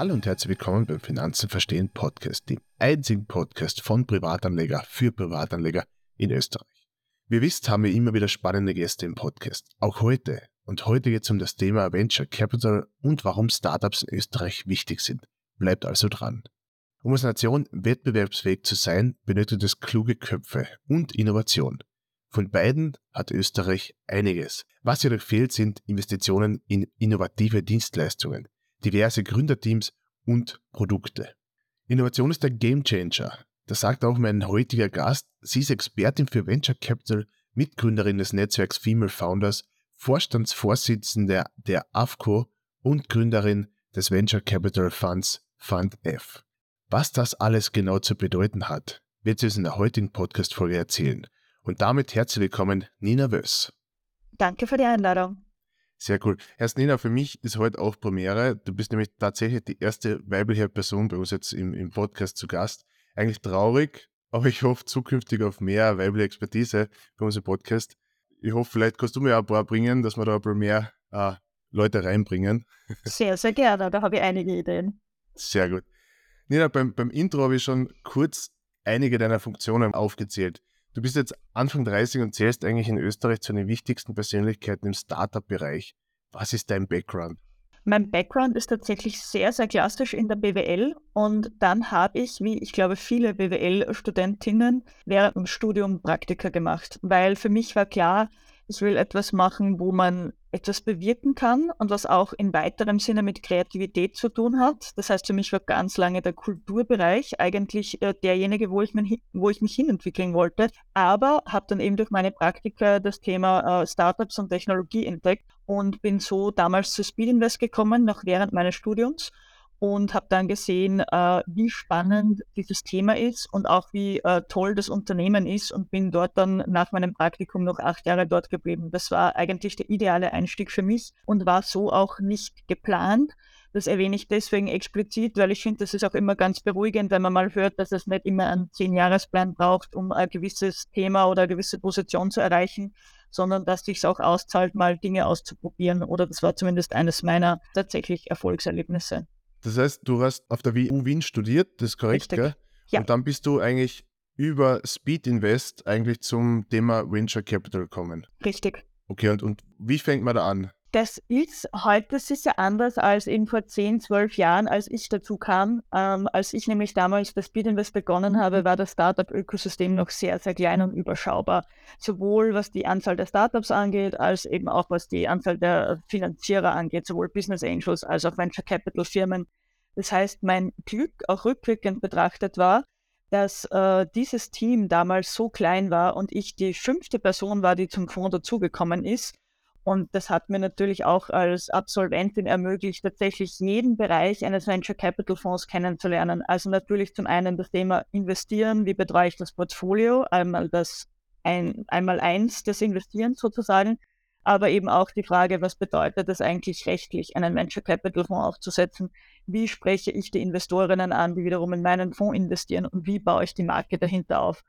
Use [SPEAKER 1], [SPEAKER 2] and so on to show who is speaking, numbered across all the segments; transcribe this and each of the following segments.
[SPEAKER 1] Hallo und herzlich willkommen beim Finanzen verstehen Podcast, dem einzigen Podcast von Privatanleger für Privatanleger in Österreich. Wie ihr wisst, haben wir immer wieder spannende Gäste im Podcast. Auch heute. Und heute geht es um das Thema Venture Capital und warum Startups in Österreich wichtig sind. Bleibt also dran. Um als Nation wettbewerbsfähig zu sein, benötigt es kluge Köpfe und Innovation. Von beiden hat Österreich einiges. Was jedoch fehlt, sind Investitionen in innovative Dienstleistungen diverse Gründerteams und Produkte. Innovation ist der Gamechanger. Das sagt auch mein heutiger Gast. Sie ist Expertin für Venture Capital, Mitgründerin des Netzwerks Female Founders, Vorstandsvorsitzende der AFCO und Gründerin des Venture Capital Funds Fund F. Was das alles genau zu bedeuten hat, wird sie uns in der heutigen Podcast-Folge erzählen. Und damit herzlich willkommen, Nina Wöss.
[SPEAKER 2] Danke für die Einladung.
[SPEAKER 1] Sehr cool. Erst Nina, für mich ist heute auch Premiere. Du bist nämlich tatsächlich die erste weibliche Person bei uns jetzt im, im Podcast zu Gast. Eigentlich traurig, aber ich hoffe zukünftig auf mehr weibliche Expertise bei uns im Podcast. Ich hoffe, vielleicht kannst du mir ein paar bringen, dass wir da ein paar mehr äh, Leute reinbringen.
[SPEAKER 2] Sehr, sehr gerne. Da habe ich einige Ideen.
[SPEAKER 1] Sehr gut. Nina, beim, beim Intro habe ich schon kurz einige deiner Funktionen aufgezählt. Du bist jetzt Anfang 30 und zählst eigentlich in Österreich zu den wichtigsten Persönlichkeiten im Startup-Bereich. Was ist dein Background?
[SPEAKER 2] Mein Background ist tatsächlich sehr, sehr klassisch in der BWL und dann habe ich, wie ich glaube viele BWL-Studentinnen, während dem Studium Praktika gemacht, weil für mich war klar, ich will etwas machen, wo man etwas bewirken kann und was auch in weiterem Sinne mit Kreativität zu tun hat. Das heißt, für mich war ganz lange der Kulturbereich eigentlich äh, derjenige, wo ich, mein, wo ich mich hinentwickeln wollte. Aber habe dann eben durch meine Praktika das Thema äh, Startups und Technologie entdeckt und bin so damals zu Speed Invest gekommen, noch während meines Studiums und habe dann gesehen, äh, wie spannend dieses Thema ist und auch wie äh, toll das Unternehmen ist und bin dort dann nach meinem Praktikum noch acht Jahre dort geblieben. Das war eigentlich der ideale Einstieg für mich und war so auch nicht geplant. Das erwähne ich deswegen explizit, weil ich finde, das ist auch immer ganz beruhigend, wenn man mal hört, dass es nicht immer einen Zehn-Jahres-Plan braucht, um ein gewisses Thema oder eine gewisse Position zu erreichen, sondern dass sich auch auszahlt, mal Dinge auszuprobieren. Oder das war zumindest eines meiner tatsächlich Erfolgserlebnisse.
[SPEAKER 1] Das heißt, du hast auf der WU Wien studiert, das ist korrekt, Richtig. gell? Ja. Und dann bist du eigentlich über Speed Invest eigentlich zum Thema Venture Capital gekommen.
[SPEAKER 2] Richtig.
[SPEAKER 1] Okay, und, und wie fängt man da an?
[SPEAKER 2] Das ist heute sicher anders als eben vor 10, 12 Jahren, als ich dazu kam. Ähm, als ich nämlich damals bei Speed Invest begonnen habe, war das Startup-Ökosystem noch sehr, sehr klein und überschaubar. Sowohl was die Anzahl der Startups angeht, als eben auch was die Anzahl der Finanzierer angeht, sowohl Business Angels als auch Venture Capital Firmen. Das heißt, mein Glück auch rückwirkend betrachtet war, dass äh, dieses Team damals so klein war und ich die fünfte Person war, die zum Fonds dazugekommen ist und das hat mir natürlich auch als Absolventin ermöglicht, tatsächlich jeden Bereich eines Venture Capital Fonds kennenzulernen. Also natürlich zum einen das Thema Investieren, wie betreue ich das Portfolio, einmal das ein, einmal eins des Investierens sozusagen, aber eben auch die Frage, was bedeutet es eigentlich rechtlich, einen Venture Capital Fonds aufzusetzen? Wie spreche ich die Investorinnen an, die wiederum in meinen Fonds investieren und wie baue ich die Marke dahinter auf?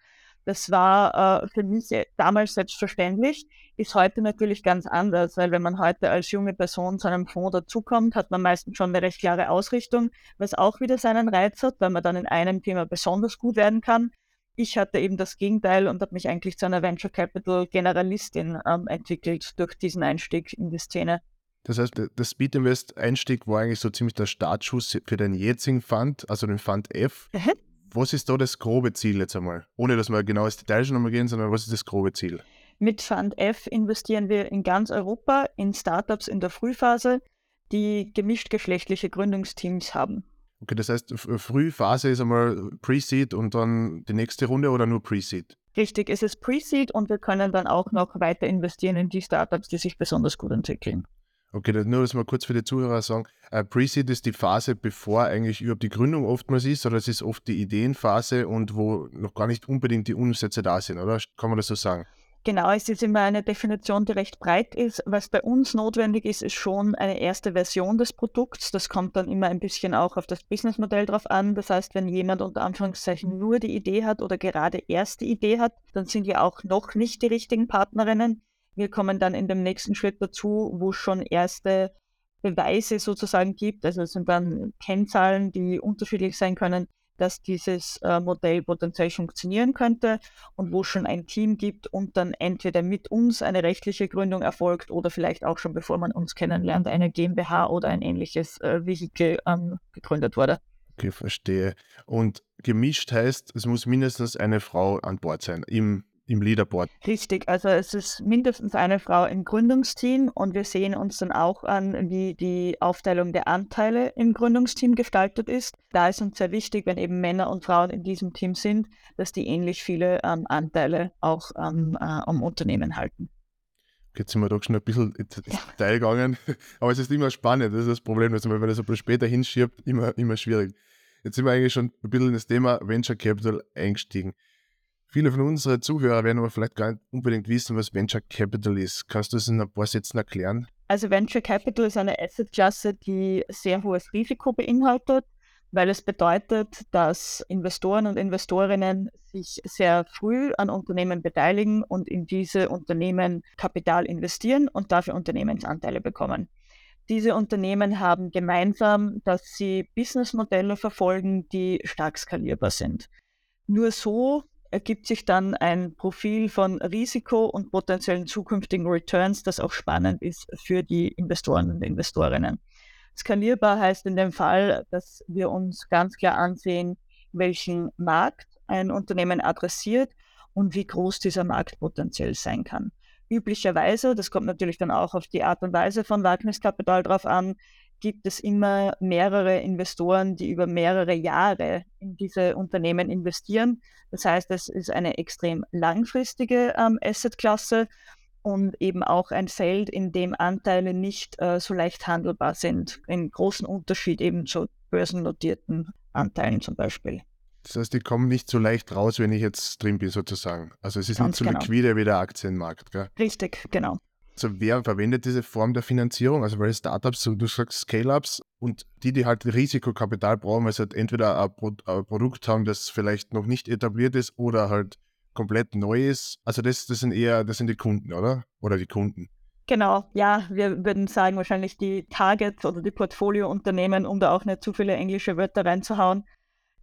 [SPEAKER 2] Das war äh, für mich damals selbstverständlich, ist heute natürlich ganz anders, weil wenn man heute als junge Person zu einem Fonds dazukommt, hat man meistens schon eine recht klare Ausrichtung, was auch wieder seinen Reiz hat, weil man dann in einem Thema besonders gut werden kann. Ich hatte eben das Gegenteil und habe mich eigentlich zu einer Venture Capital Generalistin ähm, entwickelt durch diesen Einstieg in die Szene.
[SPEAKER 1] Das heißt, der Speed Invest Einstieg war eigentlich so ziemlich der Startschuss für den jetzigen Fund, also den Fund F. Was ist da das grobe Ziel jetzt einmal? Ohne dass wir genau ins Detail schon einmal gehen, sondern was ist das grobe Ziel?
[SPEAKER 2] Mit Fund F investieren wir in ganz Europa in Startups in der Frühphase, die gemischtgeschlechtliche Gründungsteams haben.
[SPEAKER 1] Okay, das heißt, Frühphase ist einmal Pre-Seed und dann die nächste Runde oder nur Pre-Seed?
[SPEAKER 2] Richtig, es ist Pre-Seed und wir können dann auch noch weiter investieren in die Startups, die sich besonders gut entwickeln.
[SPEAKER 1] Okay, nur das mal kurz für die Zuhörer sagen. Äh, Pre-Seed ist die Phase, bevor eigentlich überhaupt die Gründung oftmals ist, oder es ist oft die Ideenphase und wo noch gar nicht unbedingt die Umsätze da sind, oder? Kann man das so sagen?
[SPEAKER 2] Genau, es ist immer eine Definition, die recht breit ist. Was bei uns notwendig ist, ist schon eine erste Version des Produkts. Das kommt dann immer ein bisschen auch auf das Businessmodell drauf an. Das heißt, wenn jemand unter Anführungszeichen nur die Idee hat oder gerade erste Idee hat, dann sind wir auch noch nicht die richtigen Partnerinnen. Wir kommen dann in dem nächsten Schritt dazu, wo schon erste Beweise sozusagen gibt. Also es sind dann Kennzahlen, die unterschiedlich sein können, dass dieses äh, Modell potenziell funktionieren könnte und wo es schon ein Team gibt und dann entweder mit uns eine rechtliche Gründung erfolgt oder vielleicht auch schon bevor man uns kennenlernt, eine GmbH oder ein ähnliches äh, Vehikel ähm, gegründet wurde.
[SPEAKER 1] Okay, verstehe. Und gemischt heißt, es muss mindestens eine Frau an Bord sein im im Leaderboard.
[SPEAKER 2] Richtig, also es ist mindestens eine Frau im Gründungsteam und wir sehen uns dann auch an, wie die Aufteilung der Anteile im Gründungsteam gestaltet ist. Da ist uns sehr wichtig, wenn eben Männer und Frauen in diesem Team sind, dass die ähnlich viele ähm, Anteile auch ähm, äh, am Unternehmen halten.
[SPEAKER 1] Jetzt sind wir doch schon ein bisschen ins Detail gegangen, aber es ist immer spannend, das ist das Problem, man, wenn man das ein später hinschiebt, immer, immer schwierig. Jetzt sind wir eigentlich schon ein bisschen in das Thema Venture Capital eingestiegen. Viele von unseren Zuhörern werden aber vielleicht gar nicht unbedingt wissen, was Venture Capital ist. Kannst du das in ein paar Sätzen erklären?
[SPEAKER 2] Also Venture Capital ist eine Assetklasse, die sehr hohes Risiko beinhaltet, weil es bedeutet, dass Investoren und Investorinnen sich sehr früh an Unternehmen beteiligen und in diese Unternehmen Kapital investieren und dafür Unternehmensanteile bekommen. Diese Unternehmen haben gemeinsam, dass sie Businessmodelle verfolgen, die stark skalierbar sind. Nur so ergibt sich dann ein Profil von Risiko und potenziellen zukünftigen Returns, das auch spannend ist für die Investoren und Investorinnen. Skalierbar heißt in dem Fall, dass wir uns ganz klar ansehen, welchen Markt ein Unternehmen adressiert und wie groß dieser Markt potenziell sein kann. Üblicherweise, das kommt natürlich dann auch auf die Art und Weise von Wagniskapital drauf an, gibt es immer mehrere Investoren, die über mehrere Jahre in diese Unternehmen investieren. Das heißt, es ist eine extrem langfristige ähm, Assetklasse und eben auch ein Feld, in dem Anteile nicht äh, so leicht handelbar sind. Ein großen Unterschied eben zu börsennotierten Anteilen zum Beispiel.
[SPEAKER 1] Das heißt, die kommen nicht so leicht raus, wenn ich jetzt drin bin, sozusagen. Also es ist Ganz nicht so genau. liquide wie der Aktienmarkt. Gell?
[SPEAKER 2] Richtig, genau.
[SPEAKER 1] Also wer verwendet diese Form der Finanzierung? Also weil Startups, du sagst Scale-Ups und die, die halt Risikokapital brauchen, weil sie halt entweder ein, Pro ein, Produkt haben, das vielleicht noch nicht etabliert ist oder halt komplett neu ist. Also das, das sind eher, das sind die Kunden, oder? Oder die Kunden.
[SPEAKER 2] Genau, ja, wir würden sagen wahrscheinlich die Targets oder die Portfoliounternehmen, um da auch nicht zu viele englische Wörter reinzuhauen.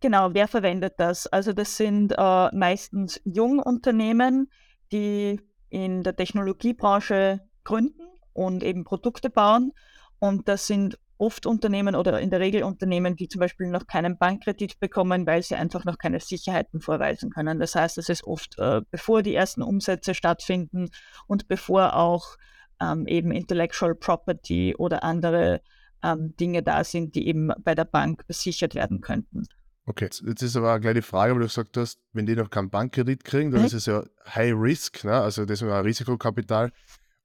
[SPEAKER 2] Genau, wer verwendet das? Also das sind äh, meistens Jungunternehmen, die in der Technologiebranche gründen und eben Produkte bauen. Und das sind oft Unternehmen oder in der Regel Unternehmen, die zum Beispiel noch keinen Bankkredit bekommen, weil sie einfach noch keine Sicherheiten vorweisen können. Das heißt, es ist oft, äh, bevor die ersten Umsätze stattfinden und bevor auch ähm, eben Intellectual Property oder andere ähm, Dinge da sind, die eben bei der Bank besichert werden könnten.
[SPEAKER 1] Okay, jetzt ist aber eine kleine Frage, weil du gesagt hast, wenn die noch keinen Bankkredit kriegen, dann mhm. ist es ja High Risk, ne? also das ist ein Risikokapital.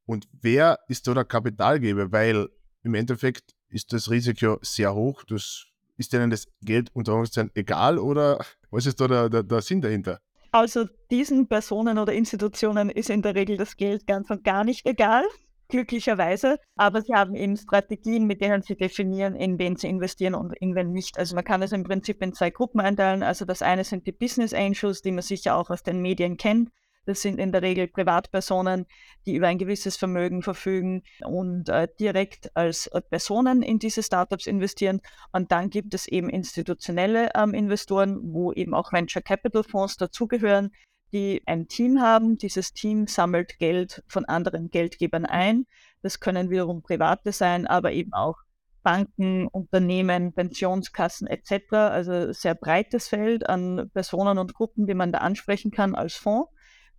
[SPEAKER 1] Und wer ist da der Kapitalgeber? Weil im Endeffekt ist das Risiko sehr hoch. Das, ist denen das Geld unter Anführungszeichen egal oder was ist da der, der, der Sinn dahinter?
[SPEAKER 2] Also diesen Personen oder Institutionen ist in der Regel das Geld ganz und gar nicht egal glücklicherweise. Aber sie haben eben Strategien, mit denen sie definieren, in wen sie investieren und in wen nicht. Also man kann es im Prinzip in zwei Gruppen einteilen. Also das eine sind die Business Angels, die man sicher auch aus den Medien kennt. Das sind in der Regel Privatpersonen, die über ein gewisses Vermögen verfügen und äh, direkt als äh, Personen in diese Startups investieren. Und dann gibt es eben institutionelle ähm, Investoren, wo eben auch Venture Capital Fonds dazugehören, die ein Team haben. Dieses Team sammelt Geld von anderen Geldgebern ein. Das können wiederum Private sein, aber eben auch Banken, Unternehmen, Pensionskassen etc. Also sehr breites Feld an Personen und Gruppen, die man da ansprechen kann als Fonds.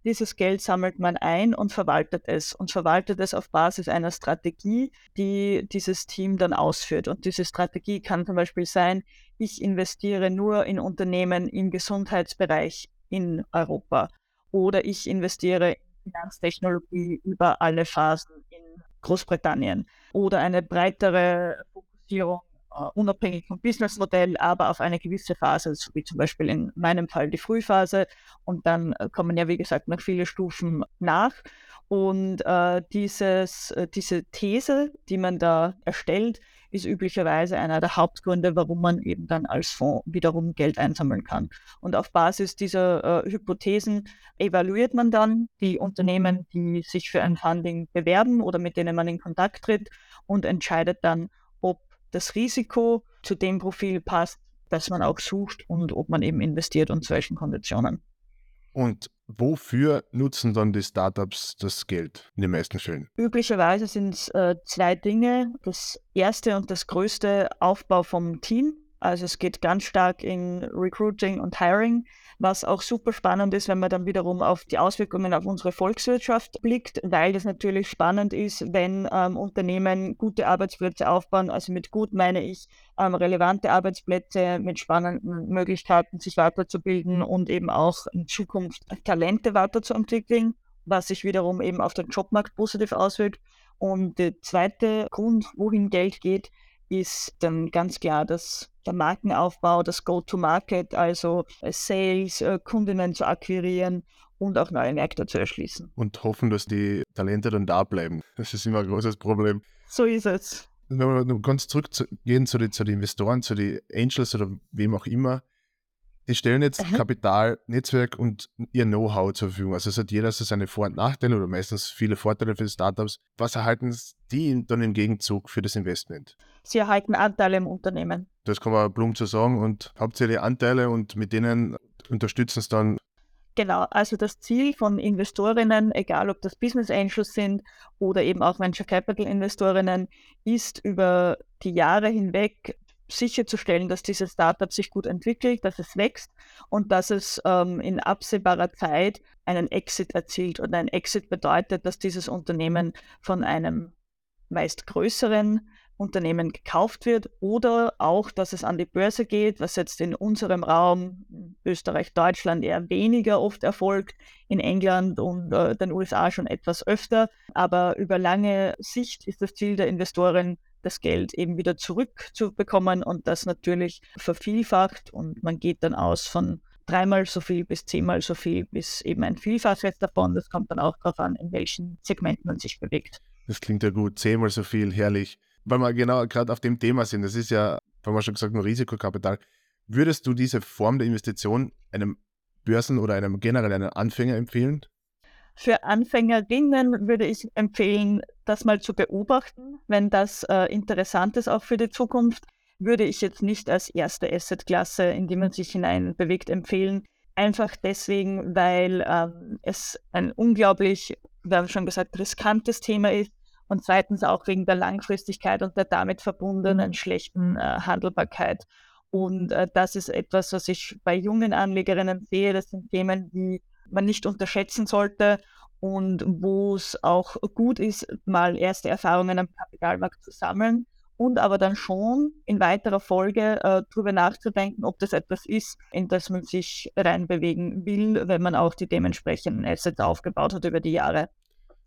[SPEAKER 2] Dieses Geld sammelt man ein und verwaltet es und verwaltet es auf Basis einer Strategie, die dieses Team dann ausführt. Und diese Strategie kann zum Beispiel sein, ich investiere nur in Unternehmen im Gesundheitsbereich in Europa oder ich investiere in Finanztechnologie über alle Phasen in Großbritannien oder eine breitere Fokussierung uh, unabhängig vom Businessmodell, aber auf eine gewisse Phase, so wie zum Beispiel in meinem Fall die Frühphase. Und dann äh, kommen ja, wie gesagt, noch viele Stufen nach. Und äh, dieses, diese These, die man da erstellt, ist üblicherweise einer der Hauptgründe, warum man eben dann als Fonds wiederum Geld einsammeln kann. Und auf Basis dieser äh, Hypothesen evaluiert man dann die Unternehmen, die sich für ein Funding bewerben oder mit denen man in Kontakt tritt und entscheidet dann, das Risiko zu dem Profil passt, das man auch sucht und ob man eben investiert und zu welchen Konditionen.
[SPEAKER 1] Und wofür nutzen dann die Startups das Geld in den meisten Fällen?
[SPEAKER 2] Üblicherweise sind es äh, zwei Dinge. Das erste und das größte Aufbau vom Team. Also es geht ganz stark in Recruiting und Hiring, was auch super spannend ist, wenn man dann wiederum auf die Auswirkungen auf unsere Volkswirtschaft blickt, weil das natürlich spannend ist, wenn ähm, Unternehmen gute Arbeitsplätze aufbauen. Also mit gut meine ich ähm, relevante Arbeitsplätze mit spannenden Möglichkeiten, sich weiterzubilden und eben auch in Zukunft Talente weiterzuentwickeln, was sich wiederum eben auf den Jobmarkt positiv auswirkt. Und der zweite Grund, wohin Geld geht, ist dann ganz klar das, der Markenaufbau, das Go-to-Market, also äh, Sales, äh, Kundinnen zu akquirieren und auch neue Märkte zu erschließen.
[SPEAKER 1] Und hoffen, dass die Talente dann da bleiben. Das ist immer ein großes Problem.
[SPEAKER 2] So ist es.
[SPEAKER 1] Wenn wir ganz zurückgehen zu den, zu den Investoren, zu den Angels oder wem auch immer, die stellen jetzt Aha. Kapital, Netzwerk und ihr Know-how zur Verfügung. Also es hat jeder so seine Vor- und Nachteile oder meistens viele Vorteile für die Startups. Was erhalten die dann im Gegenzug für das Investment?
[SPEAKER 2] Sie erhalten Anteile im Unternehmen.
[SPEAKER 1] Das kann man plump so sagen und hauptsächlich Anteile und mit denen unterstützen es dann
[SPEAKER 2] Genau, also das Ziel von Investorinnen, egal ob das Business Angels sind oder eben auch Venture Capital Investorinnen, ist über die Jahre hinweg sicherzustellen, dass dieses Startup sich gut entwickelt, dass es wächst und dass es ähm, in absehbarer Zeit einen Exit erzielt. Und ein Exit bedeutet, dass dieses Unternehmen von einem meist größeren Unternehmen gekauft wird oder auch, dass es an die Börse geht, was jetzt in unserem Raum Österreich, Deutschland eher weniger oft erfolgt, in England und äh, den USA schon etwas öfter. Aber über lange Sicht ist das Ziel der Investoren, das Geld eben wieder zurückzubekommen und das natürlich vervielfacht und man geht dann aus von dreimal so viel bis zehnmal so viel bis eben ein Vielfaches davon. Das kommt dann auch darauf an, in welchen Segmenten man sich bewegt.
[SPEAKER 1] Das klingt ja gut, zehnmal so viel, herrlich. Weil wir genau gerade auf dem Thema sind, das ist ja, haben wir schon gesagt, nur Risikokapital. Würdest du diese Form der Investition einem Börsen- oder einem generell einem Anfänger empfehlen?
[SPEAKER 2] Für Anfängerinnen würde ich empfehlen, das mal zu beobachten. Wenn das äh, interessant ist, auch für die Zukunft, würde ich jetzt nicht als erste Assetklasse, in die man sich hinein bewegt, empfehlen. Einfach deswegen, weil ähm, es ein unglaublich, wir haben schon gesagt, riskantes Thema ist und zweitens auch wegen der Langfristigkeit und der damit verbundenen mhm. schlechten äh, Handelbarkeit. Und äh, das ist etwas, was ich bei jungen Anlegerinnen sehe. Das sind Themen, die man nicht unterschätzen sollte und wo es auch gut ist, mal erste Erfahrungen am Kapitalmarkt zu sammeln und aber dann schon in weiterer Folge äh, darüber nachzudenken, ob das etwas ist, in das man sich reinbewegen will, wenn man auch die dementsprechenden Assets aufgebaut hat über die Jahre.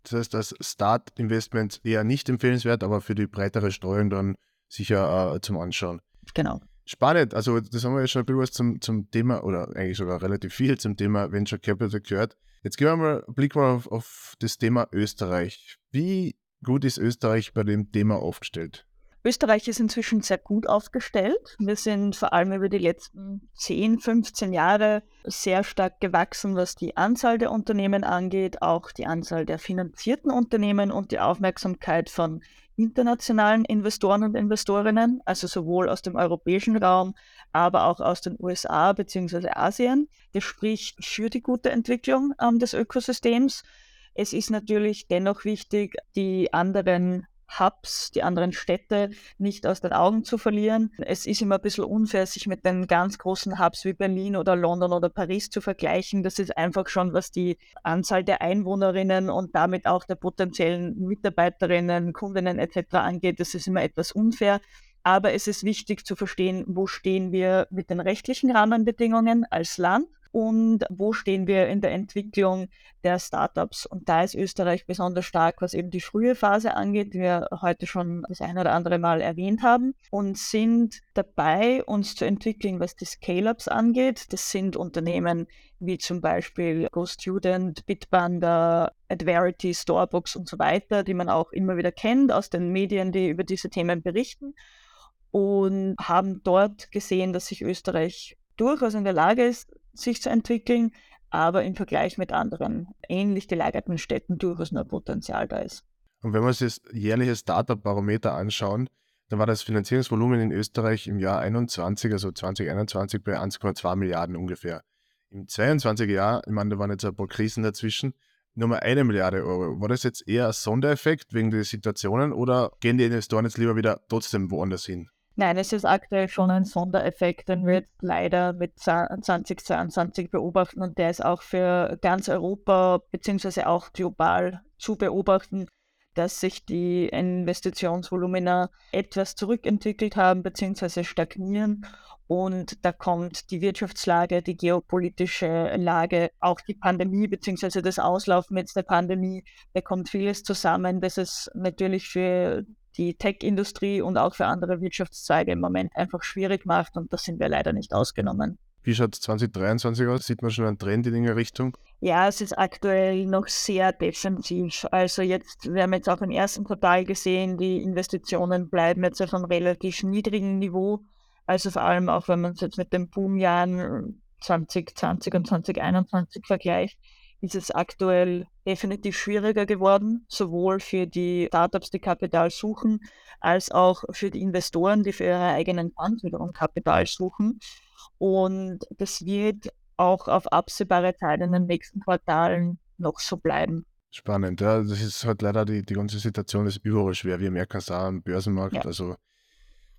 [SPEAKER 1] Das heißt, das Start-Investment eher nicht empfehlenswert, aber für die breitere Streuung dann sicher äh, zum Anschauen.
[SPEAKER 2] Genau.
[SPEAKER 1] Spannend, also das haben wir ja schon ein bisschen was zum, zum Thema oder eigentlich sogar relativ viel zum Thema Venture Capital gehört. Jetzt gehen wir mal, blicken wir auf, auf das Thema Österreich. Wie gut ist Österreich bei dem Thema aufgestellt?
[SPEAKER 2] Österreich ist inzwischen sehr gut aufgestellt. Wir sind vor allem über die letzten 10, 15 Jahre sehr stark gewachsen, was die Anzahl der Unternehmen angeht, auch die Anzahl der finanzierten Unternehmen und die Aufmerksamkeit von internationalen Investoren und Investorinnen, also sowohl aus dem europäischen Raum, aber auch aus den USA bzw. Asien. Das spricht für die gute Entwicklung ähm, des Ökosystems. Es ist natürlich dennoch wichtig, die anderen Hubs, die anderen Städte nicht aus den Augen zu verlieren. Es ist immer ein bisschen unfair, sich mit den ganz großen Hubs wie Berlin oder London oder Paris zu vergleichen. Das ist einfach schon, was die Anzahl der Einwohnerinnen und damit auch der potenziellen Mitarbeiterinnen, Kundinnen etc. angeht. Das ist immer etwas unfair. Aber es ist wichtig zu verstehen, wo stehen wir mit den rechtlichen Rahmenbedingungen als Land und wo stehen wir in der Entwicklung der Startups. Und da ist Österreich besonders stark, was eben die frühe Phase angeht, die wir heute schon das ein oder andere Mal erwähnt haben, und sind dabei, uns zu entwickeln, was die Scale-Ups angeht. Das sind Unternehmen wie zum Beispiel GoStudent, Bitbanda, Adverity, Storebox und so weiter, die man auch immer wieder kennt aus den Medien, die über diese Themen berichten und haben dort gesehen, dass sich Österreich durchaus in der Lage ist, sich zu entwickeln, aber im Vergleich mit anderen ähnlich gelagerten Städten durchaus nur Potenzial da ist.
[SPEAKER 1] Und wenn wir uns das jährliche Startup-Barometer anschauen, dann war das Finanzierungsvolumen in Österreich im Jahr 21, also 2021, bei 1,2 Milliarden ungefähr. Im 22er Jahr, ich meine, da waren jetzt ein paar Krisen dazwischen, nur mal eine Milliarde Euro. War das jetzt eher ein Sondereffekt wegen der Situationen oder gehen die Investoren jetzt lieber wieder trotzdem woanders hin?
[SPEAKER 2] Nein, es ist aktuell schon ein Sondereffekt, den wir leider mit 2022 beobachten und der ist auch für ganz Europa beziehungsweise auch global zu beobachten, dass sich die Investitionsvolumina etwas zurückentwickelt haben beziehungsweise stagnieren und da kommt die Wirtschaftslage, die geopolitische Lage, auch die Pandemie bzw. das Auslaufen jetzt der Pandemie, da kommt vieles zusammen, das es natürlich für die Tech-Industrie und auch für andere Wirtschaftszweige im Moment einfach schwierig macht und da sind wir leider nicht ausgenommen.
[SPEAKER 1] Wie schaut 2023 aus? Sieht man schon einen Trend in der Richtung?
[SPEAKER 2] Ja, es ist aktuell noch sehr defensiv. Also jetzt, wir haben jetzt auch im ersten Quartal gesehen, die Investitionen bleiben jetzt auf einem relativ niedrigen Niveau. Also vor allem auch, wenn man es jetzt mit den Boomjahren 2020 und 2021 vergleicht, ist es aktuell definitiv schwieriger geworden, sowohl für die Startups, die Kapital suchen, als auch für die Investoren, die für ihre eigenen Funds wiederum Kapital suchen. Und das wird auch auf absehbare Zeit in den nächsten Quartalen noch so bleiben.
[SPEAKER 1] Spannend, ja. Das ist halt leider die, die ganze Situation ist überall schwer. Wir merken es auch am Börsenmarkt. Ja. Also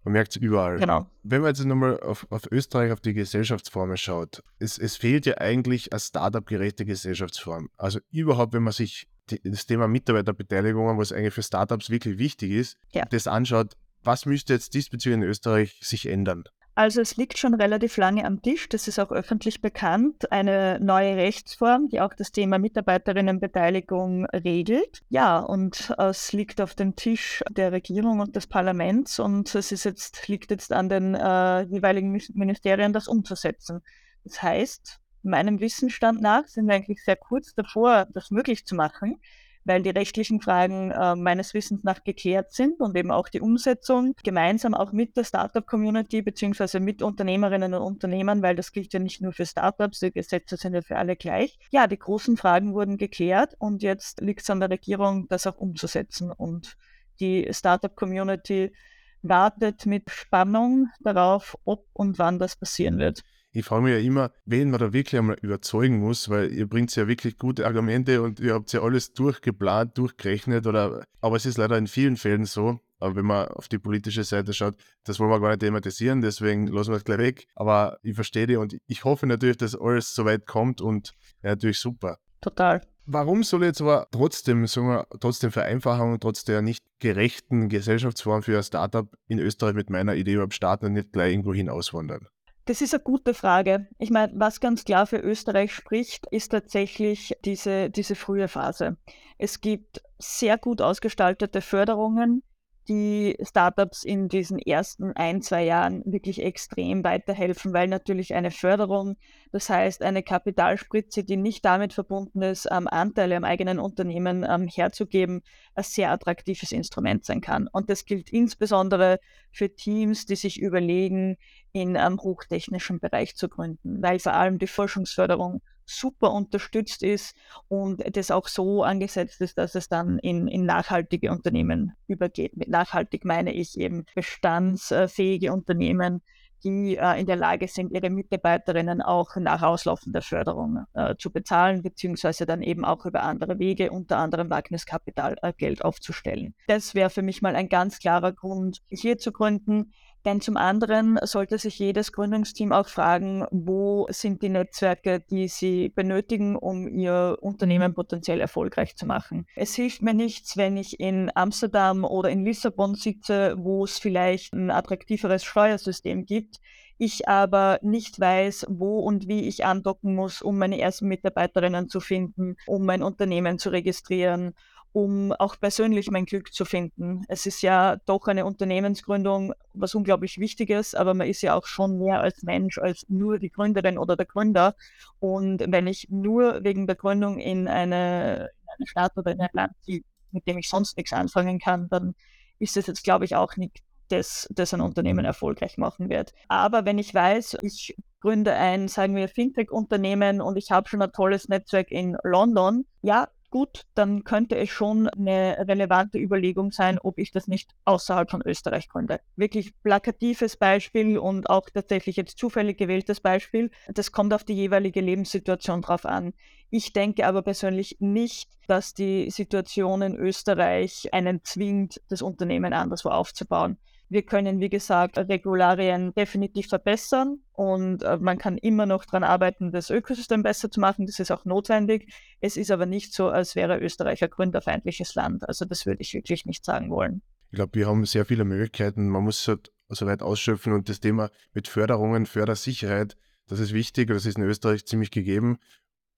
[SPEAKER 1] man merkt es überall.
[SPEAKER 2] Genau.
[SPEAKER 1] Wenn man jetzt nochmal auf, auf Österreich, auf die Gesellschaftsformen schaut, es, es fehlt ja eigentlich eine Startup-gerechte Gesellschaftsform. Also überhaupt, wenn man sich die, das Thema Mitarbeiterbeteiligung, was eigentlich für Startups wirklich wichtig ist, ja. das anschaut, was müsste jetzt diesbezüglich in Österreich sich ändern?
[SPEAKER 2] Also es liegt schon relativ lange am Tisch, das ist auch öffentlich bekannt, eine neue Rechtsform, die auch das Thema Mitarbeiterinnenbeteiligung regelt. Ja, und es liegt auf dem Tisch der Regierung und des Parlaments und es ist jetzt, liegt jetzt an den äh, jeweiligen Ministerien, das umzusetzen. Das heißt, meinem Wissensstand nach sind wir eigentlich sehr kurz davor, das möglich zu machen weil die rechtlichen Fragen äh, meines Wissens nach geklärt sind und eben auch die Umsetzung gemeinsam auch mit der Startup-Community beziehungsweise mit Unternehmerinnen und Unternehmern, weil das gilt ja nicht nur für Startups, die Gesetze sind ja für alle gleich. Ja, die großen Fragen wurden geklärt und jetzt liegt es an der Regierung, das auch umzusetzen und die Startup-Community wartet mit Spannung darauf, ob und wann das passieren wird
[SPEAKER 1] ich frage mich ja immer, wen man da wirklich einmal überzeugen muss, weil ihr bringt ja wirklich gute Argumente und ihr habt ja alles durchgeplant, durchgerechnet, oder, aber es ist leider in vielen Fällen so, aber wenn man auf die politische Seite schaut, das wollen wir gar nicht thematisieren, deswegen lassen wir es gleich weg. Aber ich verstehe die und ich hoffe natürlich, dass alles so weit kommt und ja, natürlich super.
[SPEAKER 2] Total.
[SPEAKER 1] Warum soll jetzt aber trotzdem, sagen wir, trotzdem Vereinfachung, trotz der nicht gerechten Gesellschaftsform für ein Startup in Österreich mit meiner Idee überhaupt starten und nicht gleich irgendwo hin auswandern?
[SPEAKER 2] Das ist eine gute Frage. Ich meine, was ganz klar für Österreich spricht, ist tatsächlich diese, diese frühe Phase. Es gibt sehr gut ausgestaltete Förderungen, die Startups in diesen ersten ein, zwei Jahren wirklich extrem weiterhelfen, weil natürlich eine Förderung, das heißt eine Kapitalspritze, die nicht damit verbunden ist, ähm, Anteile am eigenen Unternehmen ähm, herzugeben, ein sehr attraktives Instrument sein kann. Und das gilt insbesondere für Teams, die sich überlegen, in einem hochtechnischen Bereich zu gründen, weil vor allem die Forschungsförderung super unterstützt ist und das auch so angesetzt ist, dass es dann in, in nachhaltige Unternehmen übergeht. Mit nachhaltig meine ich eben bestandsfähige Unternehmen, die äh, in der Lage sind, ihre Mitarbeiterinnen auch nach Auslaufen der Förderung äh, zu bezahlen, beziehungsweise dann eben auch über andere Wege, unter anderem Wagniskapitalgeld äh, aufzustellen. Das wäre für mich mal ein ganz klarer Grund, hier zu gründen. Denn zum anderen sollte sich jedes Gründungsteam auch fragen, wo sind die Netzwerke, die sie benötigen, um ihr Unternehmen potenziell erfolgreich zu machen. Es hilft mir nichts, wenn ich in Amsterdam oder in Lissabon sitze, wo es vielleicht ein attraktiveres Steuersystem gibt, ich aber nicht weiß, wo und wie ich andocken muss, um meine ersten Mitarbeiterinnen zu finden, um mein Unternehmen zu registrieren um auch persönlich mein Glück zu finden. Es ist ja doch eine Unternehmensgründung, was unglaublich wichtig ist, aber man ist ja auch schon mehr als Mensch, als nur die Gründerin oder der Gründer. Und wenn ich nur wegen der Gründung in eine, in eine Stadt oder in ein Land ziehe, mit dem ich sonst nichts anfangen kann, dann ist es jetzt, glaube ich, auch nicht das, das ein Unternehmen erfolgreich machen wird. Aber wenn ich weiß, ich gründe ein, sagen wir, Fintech-Unternehmen und ich habe schon ein tolles Netzwerk in London, ja, gut, dann könnte es schon eine relevante Überlegung sein, ob ich das nicht außerhalb von Österreich gründe. Wirklich plakatives Beispiel und auch tatsächlich jetzt zufällig gewähltes Beispiel. Das kommt auf die jeweilige Lebenssituation drauf an. Ich denke aber persönlich nicht, dass die Situation in Österreich einen zwingt, das Unternehmen anderswo aufzubauen. Wir können, wie gesagt, Regularien definitiv verbessern und äh, man kann immer noch daran arbeiten, das Ökosystem besser zu machen. Das ist auch notwendig. Es ist aber nicht so, als wäre Österreich ein gründerfeindliches Land. Also das würde ich wirklich nicht sagen wollen.
[SPEAKER 1] Ich glaube, wir haben sehr viele Möglichkeiten. Man muss halt so weit ausschöpfen und das Thema mit Förderungen, Fördersicherheit, das ist wichtig. Das ist in Österreich ziemlich gegeben.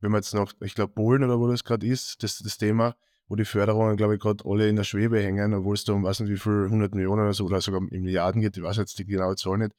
[SPEAKER 1] Wenn man jetzt noch, ich glaube, Polen oder wo das gerade ist, das, das Thema, wo die Förderungen, glaube ich, gerade alle in der Schwebe hängen, obwohl es da um weiß nicht wie viel 100 Millionen oder so oder sogar in Milliarden geht, ich weiß jetzt die genaue Zahl nicht.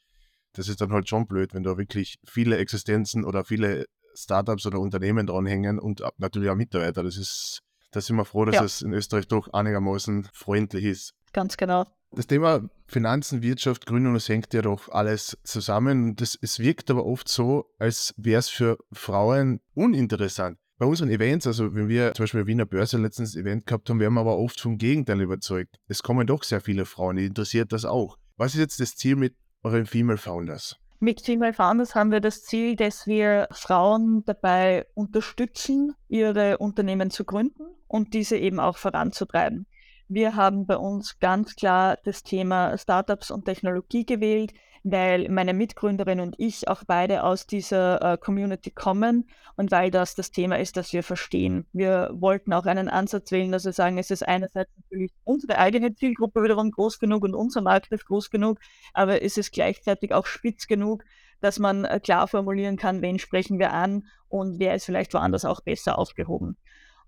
[SPEAKER 1] Das ist dann halt schon blöd, wenn da wirklich viele Existenzen oder viele Startups oder Unternehmen dranhängen und natürlich auch Mitarbeiter. Das ist, da sind wir froh, dass ja. es in Österreich doch einigermaßen freundlich ist.
[SPEAKER 2] Ganz genau.
[SPEAKER 1] Das Thema Finanzen, Wirtschaft, Gründung, das hängt ja doch alles zusammen. Das, es wirkt aber oft so, als wäre es für Frauen uninteressant bei unseren Events, also wenn wir zum Beispiel Wiener Börse letztens Event gehabt haben, werden wir aber oft vom Gegenteil überzeugt. Es kommen doch sehr viele Frauen, die interessiert das auch. Was ist jetzt das Ziel mit euren Female Founders?
[SPEAKER 2] Mit Female Founders haben wir das Ziel, dass wir Frauen dabei unterstützen, ihre Unternehmen zu gründen und diese eben auch voranzutreiben. Wir haben bei uns ganz klar das Thema Startups und Technologie gewählt, weil meine Mitgründerin und ich auch beide aus dieser äh, Community kommen und weil das das Thema ist, das wir verstehen. Wir wollten auch einen Ansatz wählen, dass wir sagen, es ist einerseits natürlich unsere eigene Zielgruppe wiederum groß genug und unser Markt ist groß genug, aber es ist gleichzeitig auch spitz genug, dass man äh, klar formulieren kann, wen sprechen wir an und wer ist vielleicht woanders auch besser aufgehoben.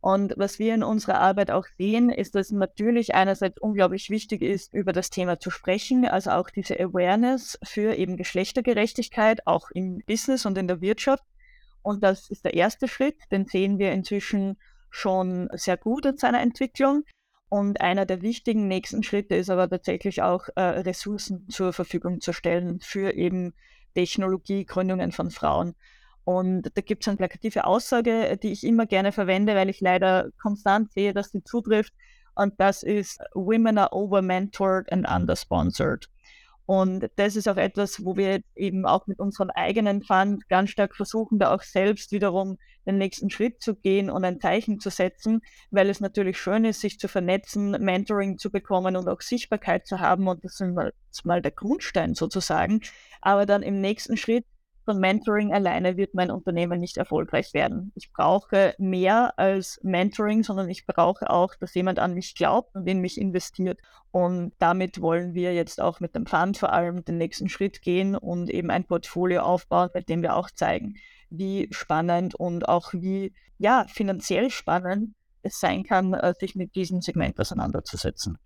[SPEAKER 2] Und was wir in unserer Arbeit auch sehen, ist, dass natürlich einerseits unglaublich wichtig ist, über das Thema zu sprechen, also auch diese Awareness für eben Geschlechtergerechtigkeit, auch im Business und in der Wirtschaft. Und das ist der erste Schritt, den sehen wir inzwischen schon sehr gut in seiner Entwicklung. Und einer der wichtigen nächsten Schritte ist aber tatsächlich auch äh, Ressourcen zur Verfügung zu stellen für eben Technologiegründungen von Frauen. Und da gibt es eine plakative Aussage, die ich immer gerne verwende, weil ich leider konstant sehe, dass sie zutrifft. Und das ist, Women are over-mentored and under-sponsored. Und das ist auch etwas, wo wir eben auch mit unserem eigenen Fund ganz stark versuchen, da auch selbst wiederum den nächsten Schritt zu gehen und ein Zeichen zu setzen, weil es natürlich schön ist, sich zu vernetzen, Mentoring zu bekommen und auch Sichtbarkeit zu haben. Und das ist mal, das ist mal der Grundstein sozusagen. Aber dann im nächsten Schritt von Mentoring alleine wird mein Unternehmen nicht erfolgreich werden. Ich brauche mehr als Mentoring, sondern ich brauche auch, dass jemand an mich glaubt und in mich investiert. Und damit wollen wir jetzt auch mit dem Fund vor allem den nächsten Schritt gehen und eben ein Portfolio aufbauen, mit dem wir auch zeigen, wie spannend und auch wie ja, finanziell spannend es sein kann, äh, sich mit diesem Segment auseinanderzusetzen.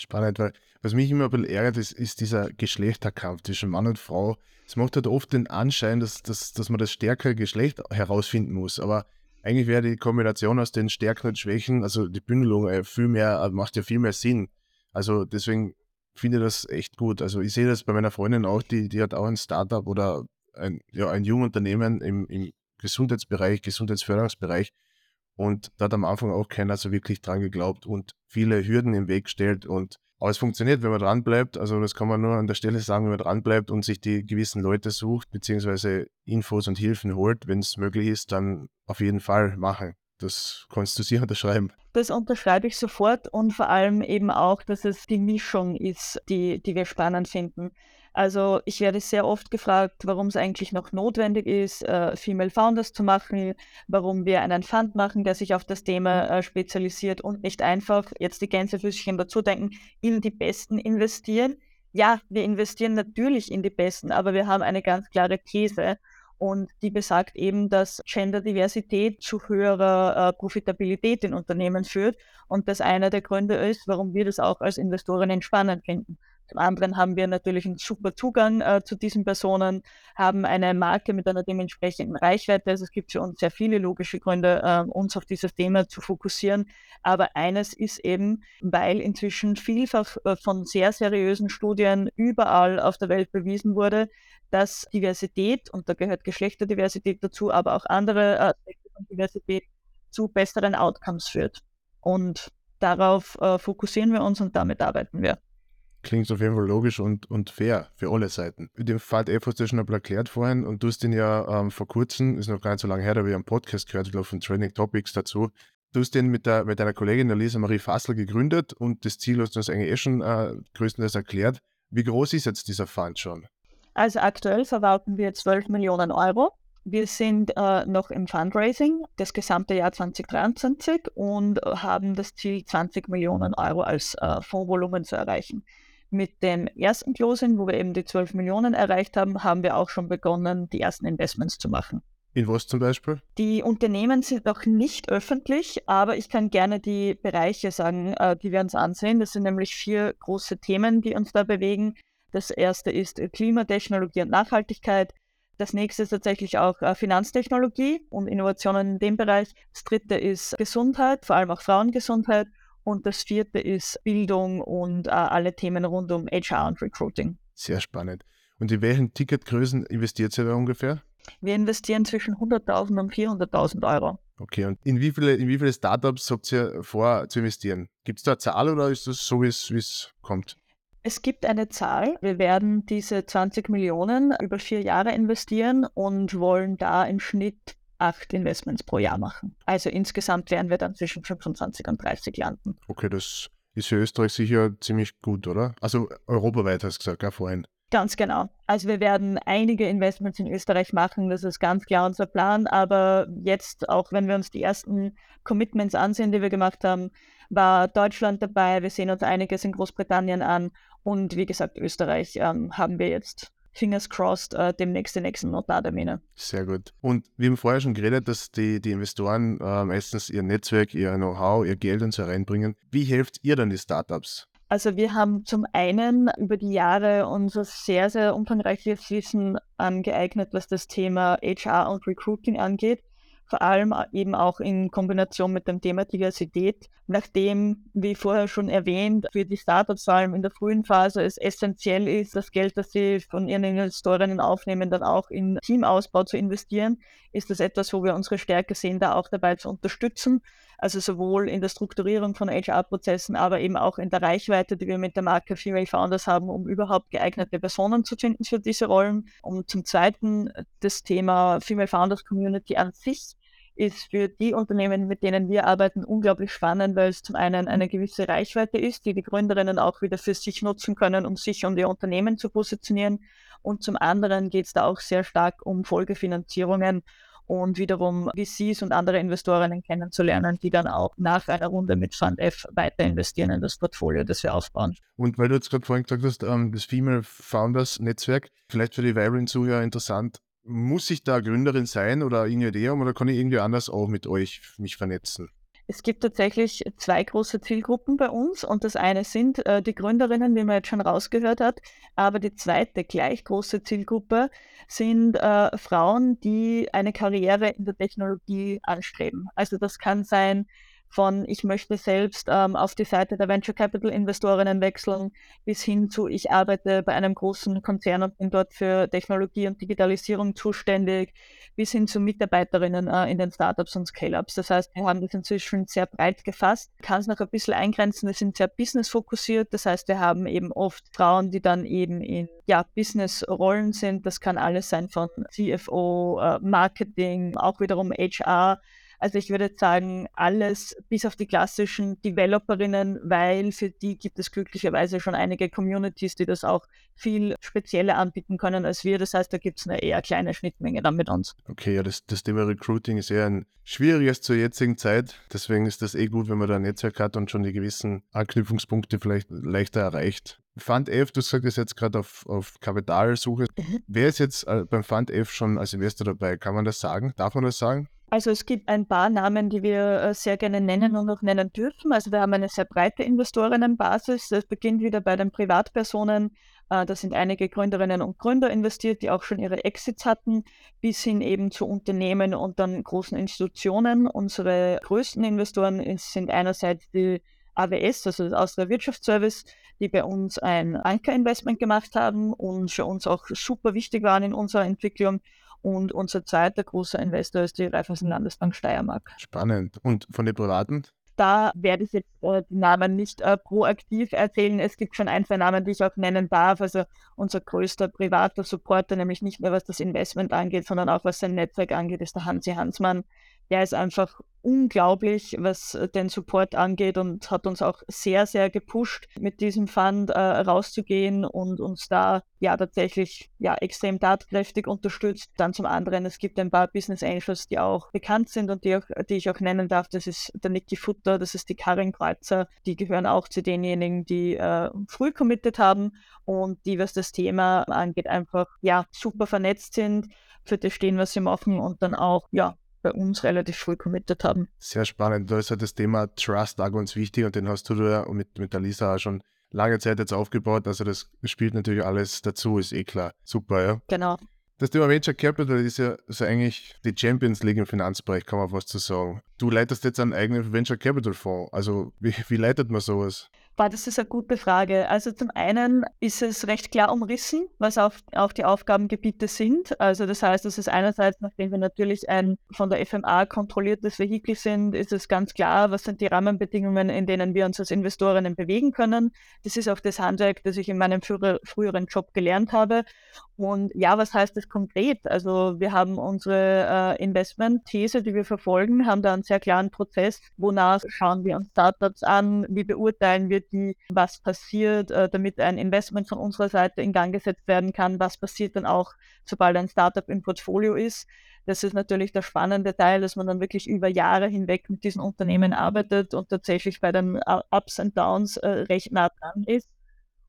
[SPEAKER 1] Spannend, weil was mich immer ein bisschen ärgert, ist, ist dieser Geschlechterkampf zwischen Mann und Frau. Es macht halt oft den Anschein, dass, dass, dass man das stärkere Geschlecht herausfinden muss. Aber eigentlich wäre die Kombination aus den Stärken und Schwächen, also die Bündelung, äh, viel mehr, äh, macht ja viel mehr Sinn. Also deswegen finde ich das echt gut. Also ich sehe das bei meiner Freundin auch, die, die hat auch ein Startup oder ein, ja, ein Jungunternehmen im, im Gesundheitsbereich, Gesundheitsförderungsbereich. Und da hat am Anfang auch keiner so wirklich dran geglaubt und viele Hürden im Weg gestellt. Und aber es funktioniert, wenn man dran bleibt. Also das kann man nur an der Stelle sagen, wenn man dran bleibt und sich die gewissen Leute sucht, beziehungsweise Infos und Hilfen holt, wenn es möglich ist, dann auf jeden Fall machen. Das kannst du sicher unterschreiben.
[SPEAKER 2] Das unterschreibe ich sofort und vor allem eben auch, dass es die Mischung ist, die, die wir spannend finden. Also ich werde sehr oft gefragt, warum es eigentlich noch notwendig ist, äh, Female Founders zu machen, warum wir einen Fund machen, der sich auf das Thema mhm. äh, spezialisiert und nicht einfach jetzt die Gänsefüßchen dazu denken, in die Besten investieren. Ja, wir investieren natürlich in die Besten, aber wir haben eine ganz klare These und die besagt eben, dass Genderdiversität zu höherer äh, Profitabilität in Unternehmen führt und das einer der Gründe ist, warum wir das auch als Investoren spannend finden. Zum anderen haben wir natürlich einen super Zugang äh, zu diesen Personen, haben eine Marke mit einer dementsprechenden Reichweite. Also es gibt für uns sehr viele logische Gründe, äh, uns auf dieses Thema zu fokussieren. Aber eines ist eben, weil inzwischen vielfach äh, von sehr seriösen Studien überall auf der Welt bewiesen wurde, dass Diversität, und da gehört Geschlechterdiversität dazu, aber auch andere Aspekte von Diversität, zu besseren Outcomes führt. Und darauf äh, fokussieren wir uns und damit arbeiten wir.
[SPEAKER 1] Klingt auf jeden Fall logisch und, und fair für alle Seiten. Den Pfad F hast du ja schon einmal erklärt vorhin und du hast den ja ähm, vor kurzem, ist noch gar nicht so lange her, da habe ich einen Podcast gehört, ich glaube von Training Topics dazu. Du hast den mit, der, mit deiner Kollegin der Lisa Marie Fassel gegründet und das Ziel hast du uns eigentlich eh schon äh, größtenteils erklärt. Wie groß ist jetzt dieser Fund schon?
[SPEAKER 2] Also aktuell verwalten wir 12 Millionen Euro. Wir sind äh, noch im Fundraising das gesamte Jahr 2023 und haben das Ziel, 20 Millionen Euro als äh, Fondsvolumen zu erreichen. Mit dem ersten Closing, wo wir eben die 12 Millionen erreicht haben, haben wir auch schon begonnen, die ersten Investments zu machen.
[SPEAKER 1] In was zum Beispiel?
[SPEAKER 2] Die Unternehmen sind noch nicht öffentlich, aber ich kann gerne die Bereiche sagen, äh, die wir uns ansehen. Das sind nämlich vier große Themen, die uns da bewegen. Das erste ist Klimatechnologie und Nachhaltigkeit. Das nächste ist tatsächlich auch äh, Finanztechnologie und Innovationen in dem Bereich. Das dritte ist Gesundheit, vor allem auch Frauengesundheit. Und das vierte ist Bildung und äh, alle Themen rund um HR und Recruiting.
[SPEAKER 1] Sehr spannend. Und in welchen Ticketgrößen investiert ihr da ungefähr?
[SPEAKER 2] Wir investieren zwischen 100.000 und 400.000 Euro.
[SPEAKER 1] Okay, und in wie viele, in wie viele Startups habt ihr vor zu investieren? Gibt es da eine Zahl oder ist das so, wie es kommt?
[SPEAKER 2] Es gibt eine Zahl. Wir werden diese 20 Millionen über vier Jahre investieren und wollen da im Schnitt acht Investments pro Jahr machen. Also insgesamt werden wir dann zwischen 25 und 30 landen.
[SPEAKER 1] Okay, das ist für Österreich sicher ziemlich gut, oder? Also europaweit hast du gesagt, ja, vorhin.
[SPEAKER 2] Ganz genau. Also wir werden einige Investments in Österreich machen, das ist ganz klar unser Plan. Aber jetzt, auch wenn wir uns die ersten Commitments ansehen, die wir gemacht haben, war Deutschland dabei. Wir sehen uns einiges in Großbritannien an. Und wie gesagt, Österreich ähm, haben wir jetzt fingers crossed, äh, demnächst den nächsten Notartermine.
[SPEAKER 1] Sehr gut. Und wir haben vorher schon geredet, dass die, die Investoren äh, meistens ihr Netzwerk, ihr Know-how, ihr Geld und so reinbringen. Wie helft ihr dann die Startups?
[SPEAKER 2] Also wir haben zum einen über die Jahre unser sehr, sehr umfangreiches Wissen angeeignet, was das Thema HR und Recruiting angeht vor allem eben auch in Kombination mit dem Thema Diversität. Nachdem, wie vorher schon erwähnt, für die Startups vor allem in der frühen Phase es essentiell ist, das Geld, das sie von ihren Investorinnen aufnehmen, dann auch in Teamausbau zu investieren, ist das etwas, wo wir unsere Stärke sehen, da auch dabei zu unterstützen. Also sowohl in der Strukturierung von HR-Prozessen, aber eben auch in der Reichweite, die wir mit der Marke Female Founders haben, um überhaupt geeignete Personen zu finden für diese Rollen. Und zum Zweiten das Thema Female Founders Community an sich ist für die Unternehmen, mit denen wir arbeiten, unglaublich spannend, weil es zum einen eine gewisse Reichweite ist, die die Gründerinnen auch wieder für sich nutzen können, um sich und ihr Unternehmen zu positionieren. Und zum anderen geht es da auch sehr stark um Folgefinanzierungen und wiederum VCs und andere Investorinnen kennenzulernen, die dann auch nach einer Runde mit Fund F weiter investieren in das Portfolio, das wir aufbauen.
[SPEAKER 1] Und weil du jetzt gerade vorhin gesagt hast, ähm, das Female Founders Netzwerk, vielleicht für die weiblichen Zuhörer interessant, muss ich da Gründerin sein oder haben oder kann ich irgendwie anders auch mit euch mich vernetzen?
[SPEAKER 2] Es gibt tatsächlich zwei große Zielgruppen bei uns und das eine sind äh, die Gründerinnen, wie man jetzt schon rausgehört hat, aber die zweite gleich große Zielgruppe sind äh, Frauen, die eine Karriere in der Technologie anstreben. Also das kann sein von ich möchte selbst ähm, auf die Seite der Venture Capital Investorinnen wechseln, bis hin zu ich arbeite bei einem großen Konzern und bin dort für Technologie und Digitalisierung zuständig, bis hin zu Mitarbeiterinnen äh, in den Startups und Scale-Ups. Das heißt, wir haben das inzwischen sehr breit gefasst. Ich kann es noch ein bisschen eingrenzen, wir sind sehr business-fokussiert. Das heißt, wir haben eben oft Frauen, die dann eben in ja, Business-Rollen sind. Das kann alles sein von CFO, äh, Marketing, auch wiederum HR also ich würde sagen, alles bis auf die klassischen Developerinnen, weil für die gibt es glücklicherweise schon einige Communities, die das auch viel spezieller anbieten können als wir. Das heißt, da gibt es eine eher kleine Schnittmenge dann mit uns.
[SPEAKER 1] Okay, ja, das, das Thema Recruiting ist eher ein schwieriges zur jetzigen Zeit. Deswegen ist das eh gut, wenn man da ein Netzwerk hat und schon die gewissen Anknüpfungspunkte vielleicht leichter erreicht. Fund F, du sagst jetzt gerade auf, auf Kapitalsuche. Mhm. Wer ist jetzt äh, beim Fund F schon als Investor dabei? Kann man das sagen? Darf man das sagen?
[SPEAKER 2] Also es gibt ein paar Namen, die wir äh, sehr gerne nennen und auch nennen dürfen. Also wir haben eine sehr breite Investorinnenbasis. Das beginnt wieder bei den Privatpersonen. Äh, da sind einige Gründerinnen und Gründer investiert, die auch schon ihre Exits hatten, bis hin eben zu Unternehmen und dann großen Institutionen. Unsere größten Investoren sind einerseits die AWS, also das Austria Wirtschaftsservice, die bei uns ein Anker-Investment gemacht haben und für uns auch super wichtig waren in unserer Entwicklung Und unser zweiter großer Investor ist die Raiffeisen Landesbank Steiermark.
[SPEAKER 1] Spannend. Und von den Privaten?
[SPEAKER 2] Da werde ich jetzt äh, die Namen nicht äh, proaktiv erzählen. Es gibt schon ein, zwei Namen, die ich auch nennen darf. Also unser größter privater Supporter, nämlich nicht nur was das Investment angeht, sondern auch was sein Netzwerk angeht, ist der Hansi Hansmann. Der ist einfach unglaublich, was äh, den Support angeht und hat uns auch sehr, sehr gepusht, mit diesem Fund äh, rauszugehen und uns da ja tatsächlich ja extrem tatkräftig unterstützt. Dann zum anderen, es gibt ein paar Business Angels, die auch bekannt sind und die, auch, die ich auch nennen darf. Das ist der Niki Futter, das ist die Karin Kreuzer. Die gehören auch zu denjenigen, die äh, früh committed haben und die, was das Thema angeht, einfach ja super vernetzt sind für das stehen, was sie machen und dann auch ja bei uns relativ früh committed haben.
[SPEAKER 1] Sehr spannend. Da ist ja das Thema Trust auch ganz wichtig und den hast du ja mit, mit der Lisa auch schon lange Zeit jetzt aufgebaut. Also das spielt natürlich alles dazu, ist eh klar. Super, ja.
[SPEAKER 2] Genau.
[SPEAKER 1] Das Thema Venture Capital ist ja so eigentlich die Champions League im Finanzbereich, kann man was zu sagen. Du leitest jetzt einen eigenen Venture Capital Fonds. Also wie, wie leitet man sowas?
[SPEAKER 2] Boah, das ist eine gute Frage. Also zum einen ist es recht klar umrissen, was auch, auch die Aufgabengebiete sind. Also das heißt, es ist einerseits, nachdem wir natürlich ein von der FMA kontrolliertes Vehikel sind, ist es ganz klar, was sind die Rahmenbedingungen, in denen wir uns als Investorinnen bewegen können. Das ist auch das Handwerk, das ich in meinem früheren Job gelernt habe. Und ja, was heißt das konkret? Also wir haben unsere äh, Investment-These, die wir verfolgen, haben da einen sehr klaren Prozess, wonach schauen wir uns Startups an, wie beurteilen wir die, was passiert, äh, damit ein Investment von unserer Seite in Gang gesetzt werden kann, was passiert dann auch, sobald ein Startup im Portfolio ist. Das ist natürlich der spannende Teil, dass man dann wirklich über Jahre hinweg mit diesen Unternehmen arbeitet und tatsächlich bei den äh, Ups und Downs äh, recht nah dran ist.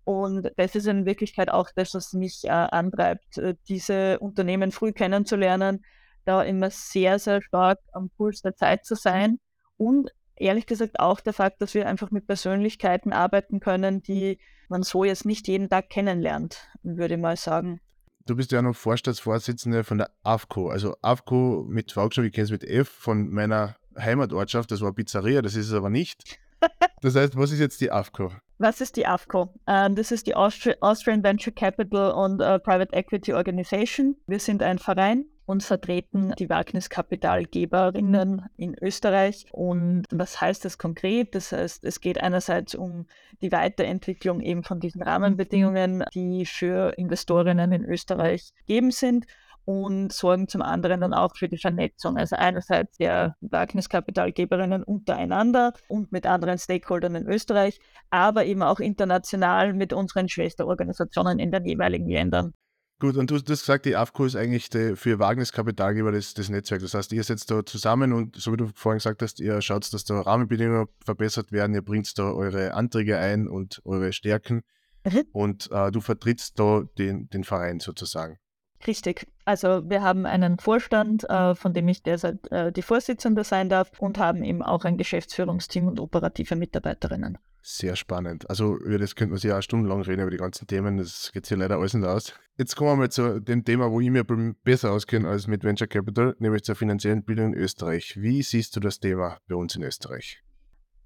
[SPEAKER 2] Und das ist in Wirklichkeit auch das, was mich äh, antreibt, äh, diese Unternehmen früh kennenzulernen, da immer sehr, sehr stark am Puls der Zeit zu sein und ehrlich gesagt auch der Fakt, dass wir einfach mit Persönlichkeiten arbeiten können, die man so jetzt nicht jeden Tag kennenlernt, würde ich mal sagen.
[SPEAKER 1] Du bist ja noch Vorstandsvorsitzende von der AFCO. Also AFCO mit V geschrieben, ich kenne es mit F von meiner Heimatortschaft, das war Pizzeria, das ist es aber nicht. Das heißt, was ist jetzt die AFCO?
[SPEAKER 2] Was ist die AFCO? Uh, das ist die Austri Austrian Venture Capital und uh, Private Equity Organization. Wir sind ein Verein und vertreten die Wagniskapitalgeberinnen in Österreich. Und was heißt das konkret? Das heißt, es geht einerseits um die Weiterentwicklung eben von diesen Rahmenbedingungen, die für Investorinnen in Österreich gegeben sind und sorgen zum anderen dann auch für die Vernetzung. Also einerseits der Wagniskapitalgeberinnen untereinander und mit anderen Stakeholdern in Österreich, aber eben auch international mit unseren Schwesterorganisationen in den jeweiligen Ländern.
[SPEAKER 1] Gut, und du hast gesagt, die AFCO ist eigentlich die, für Wagniskapitalgeber des, des Netzwerks. Das heißt, ihr setzt da zusammen und so wie du vorhin gesagt hast, ihr schaut, dass da Rahmenbedingungen verbessert werden, ihr bringt da eure Anträge ein und eure Stärken mhm. und äh, du vertrittst da den, den Verein sozusagen.
[SPEAKER 2] Richtig. Also wir haben einen Vorstand, äh, von dem ich derzeit äh, die Vorsitzende sein darf und haben eben auch ein Geschäftsführungsteam und operative Mitarbeiterinnen.
[SPEAKER 1] Sehr spannend. Also über das könnte man sich ja stundenlang reden, über die ganzen Themen. Das geht hier leider alles nicht aus. Jetzt kommen wir mal zu dem Thema, wo ich mir besser auskenne als mit Venture Capital, nämlich zur finanziellen Bildung in Österreich. Wie siehst du das Thema bei uns in Österreich?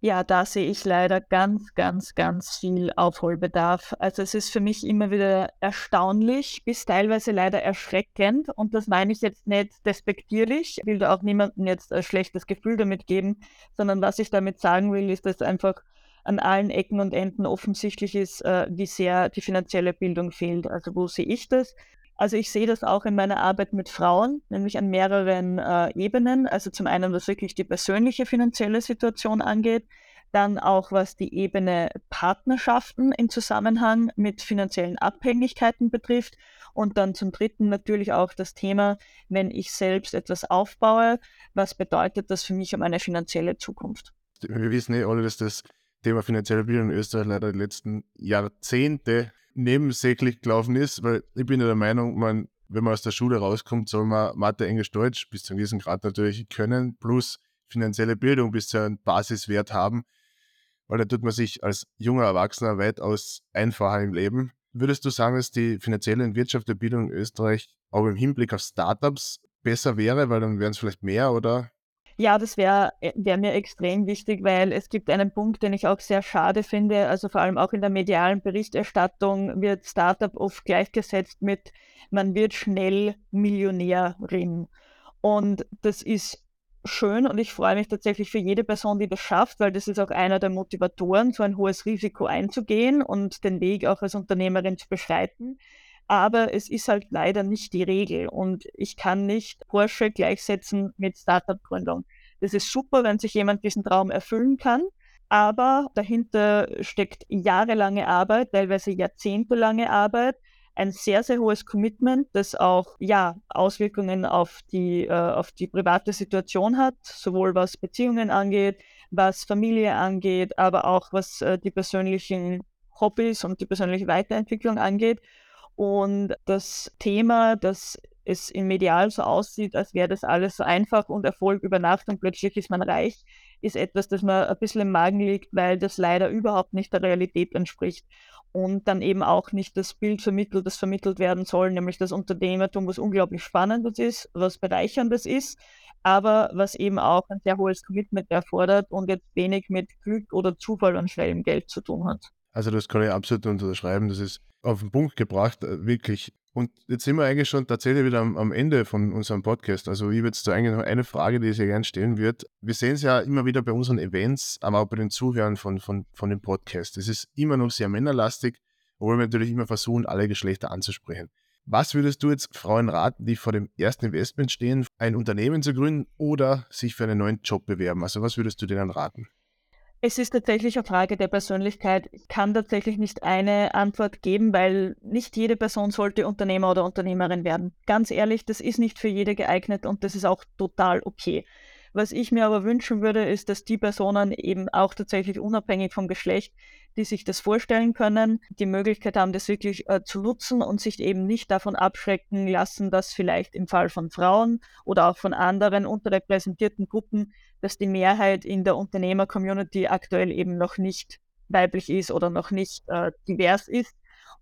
[SPEAKER 2] Ja, da sehe ich leider ganz, ganz, ganz viel Aufholbedarf. Also es ist für mich immer wieder erstaunlich, bis teilweise leider erschreckend. Und das meine ich jetzt nicht despektierlich. Ich will da auch niemandem jetzt ein schlechtes Gefühl damit geben, sondern was ich damit sagen will, ist, dass einfach an allen Ecken und Enden offensichtlich ist, äh, wie sehr die finanzielle Bildung fehlt. Also wo sehe ich das? Also ich sehe das auch in meiner Arbeit mit Frauen, nämlich an mehreren äh, Ebenen. Also zum einen, was wirklich die persönliche finanzielle Situation angeht, dann auch was die Ebene Partnerschaften im Zusammenhang mit finanziellen Abhängigkeiten betrifft und dann zum Dritten natürlich auch das Thema, wenn ich selbst etwas aufbaue, was bedeutet das für mich um eine finanzielle Zukunft?
[SPEAKER 1] Wir wissen eh alle, dass das Thema finanzielle Bildung in Österreich leider die letzten Jahrzehnte nebensächlich gelaufen ist, weil ich bin der Meinung, man, wenn man aus der Schule rauskommt, soll man Mathe, Englisch, Deutsch bis zu einem gewissen Grad natürlich können, plus finanzielle Bildung bis zu einem Basiswert haben, weil da tut man sich als junger Erwachsener weitaus einfacher im Leben. Würdest du sagen, dass die finanzielle und wirtschaftliche Bildung in Österreich auch im Hinblick auf Startups besser wäre, weil dann wären es vielleicht mehr oder
[SPEAKER 2] Ja, das wäre äh, wär mir extrem wichtig, weil es gibt einen Punkt, den ich auch sehr schade finde. Also vor allem auch in der medialen Berichterstattung wird Startup oft gleichgesetzt mit, man wird schnell Millionärin. Und das ist schön und ich freue mich tatsächlich für jede Person, die das schafft, weil das ist auch einer der Motivatoren, so ein hohes Risiko einzugehen und den Weg auch als Unternehmerin zu beschreiten. Aber es ist halt leider nicht die Regel und ich kann nicht Porsche gleichsetzen mit Startup-Gründung. Das ist super, wenn sich jemand diesen Traum erfüllen kann, aber dahinter steckt jahrelange Arbeit, teilweise jahrzehntelange Arbeit ein sehr, sehr hohes Commitment, das auch ja, Auswirkungen auf die, äh, auf die private Situation hat, sowohl was Beziehungen angeht, was Familie angeht, aber auch was äh, die persönlichen Hobbys und die persönliche Weiterentwicklung angeht. Und das Thema, dass es im Medial so aussieht, als wäre das alles so einfach und Erfolg über Nacht und plötzlich ist man reich, ist etwas, das mir ein bisschen im Magen liegt, weil das leider überhaupt nicht der Realität entspricht und dann eben auch nicht das Bild vermittelt, das vermittelt werden soll, nämlich das Unternehmertum, was unglaublich Spannendes ist, was Bereicherndes ist, aber was eben auch ein sehr hohes Commitment erfordert und jetzt wenig mit Glück oder Zufall und schnellem Geld zu tun hat.
[SPEAKER 1] Also das kann ich absolut unterschreiben. Das ist auf den Punkt gebracht, äh, wirklich. Und jetzt sind wir eigentlich schon tatsächlich wieder am, am Ende von unserem Podcast. Also ich habe jetzt da eigentlich noch eine Frage, die ich sehr gerne stellen würde. Wir sehen es ja immer wieder bei unseren Events, aber auch bei den Zuhörern von, von, von dem Podcast. Es ist immer noch sehr männerlastig, obwohl wir natürlich immer versuchen, alle Geschlechter anzusprechen. Was würdest du jetzt Frauen raten, die vor dem ersten Investment stehen, ein Unternehmen zu gründen oder sich für einen neuen Job bewerben? Also was würdest du denen raten?
[SPEAKER 2] Es ist tatsächlich eine Frage der Persönlichkeit. Ich kann tatsächlich nicht eine Antwort geben, weil nicht jede Person sollte Unternehmer oder Unternehmerin werden. Ganz ehrlich, das ist nicht für jede geeignet und das ist auch total okay. Was ich mir aber wünschen würde, ist, dass die Personen eben auch tatsächlich unabhängig vom Geschlecht, die sich das vorstellen können, die Möglichkeit haben, das wirklich äh, zu nutzen und sich eben nicht davon abschrecken lassen, dass vielleicht im Fall von Frauen oder auch von anderen unterrepräsentierten Gruppen, dass die Mehrheit in der Unternehmer-Community aktuell eben noch nicht weiblich ist oder noch nicht äh, divers ist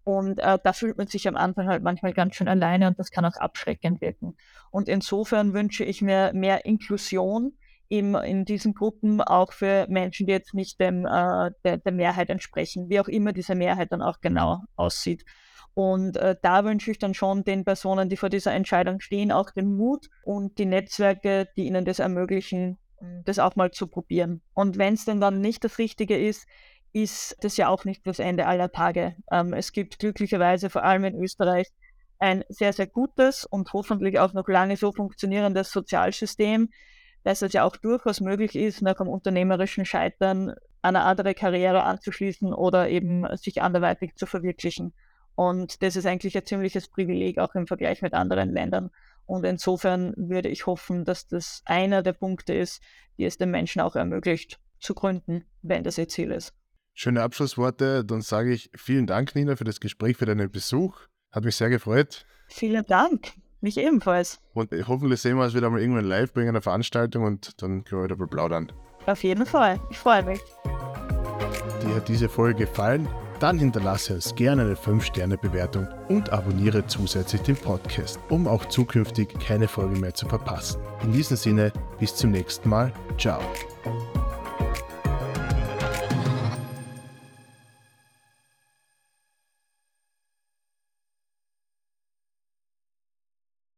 [SPEAKER 2] und äh, da fühlt man sich am Anfang halt manchmal ganz schön alleine und das kann auch abschreckend wirken. Und insofern wünsche ich mir mehr Inklusion im, in diesen Gruppen, auch für Menschen, die jetzt nicht dem, äh, der, der Mehrheit entsprechen, wie auch immer diese Mehrheit dann auch genau aussieht. Und äh, da wünsche ich dann schon den Personen, die vor dieser Entscheidung stehen, auch den Mut und die Netzwerke, die ihnen das ermöglichen, das auch mal zu probieren. Und wenn es denn dann nicht das Richtige ist, ist das ja auch nicht das Ende aller Tage. Ähm, es gibt glücklicherweise vor allem in Österreich ein sehr, sehr gutes und hoffentlich auch noch lange so funktionierendes Sozialsystem, dass es ja auch durchaus möglich ist, nach einem unternehmerischen Scheitern eine andere Karriere anzuschließen oder eben sich anderweitig zu verwirklichen. Und das ist eigentlich ein ziemliches Privileg auch im Vergleich mit anderen Ländern. Und insofern würde ich hoffen, dass das einer der Punkte ist, die es den Menschen auch ermöglicht zu gründen, wenn das ihr Ziel ist.
[SPEAKER 1] Schöne Abschlussworte. Dann sage ich vielen Dank, Nina, für das Gespräch, für deinen Besuch. Hat mich sehr gefreut.
[SPEAKER 2] Vielen Dank. Mich ebenfalls.
[SPEAKER 1] Und hoffentlich sehen wir uns wieder mal irgendwann live bei einer Veranstaltung und dann können wir wieder plaudern.
[SPEAKER 2] Auf jeden Fall. Ich freue mich.
[SPEAKER 1] Dir hat diese Folge gefallen? Dann hinterlasse uns gerne eine 5-Sterne-Bewertung und abonniere zusätzlich den Podcast, um auch zukünftig keine Folge mehr zu verpassen. In diesem Sinne, bis zum nächsten Mal. Ciao.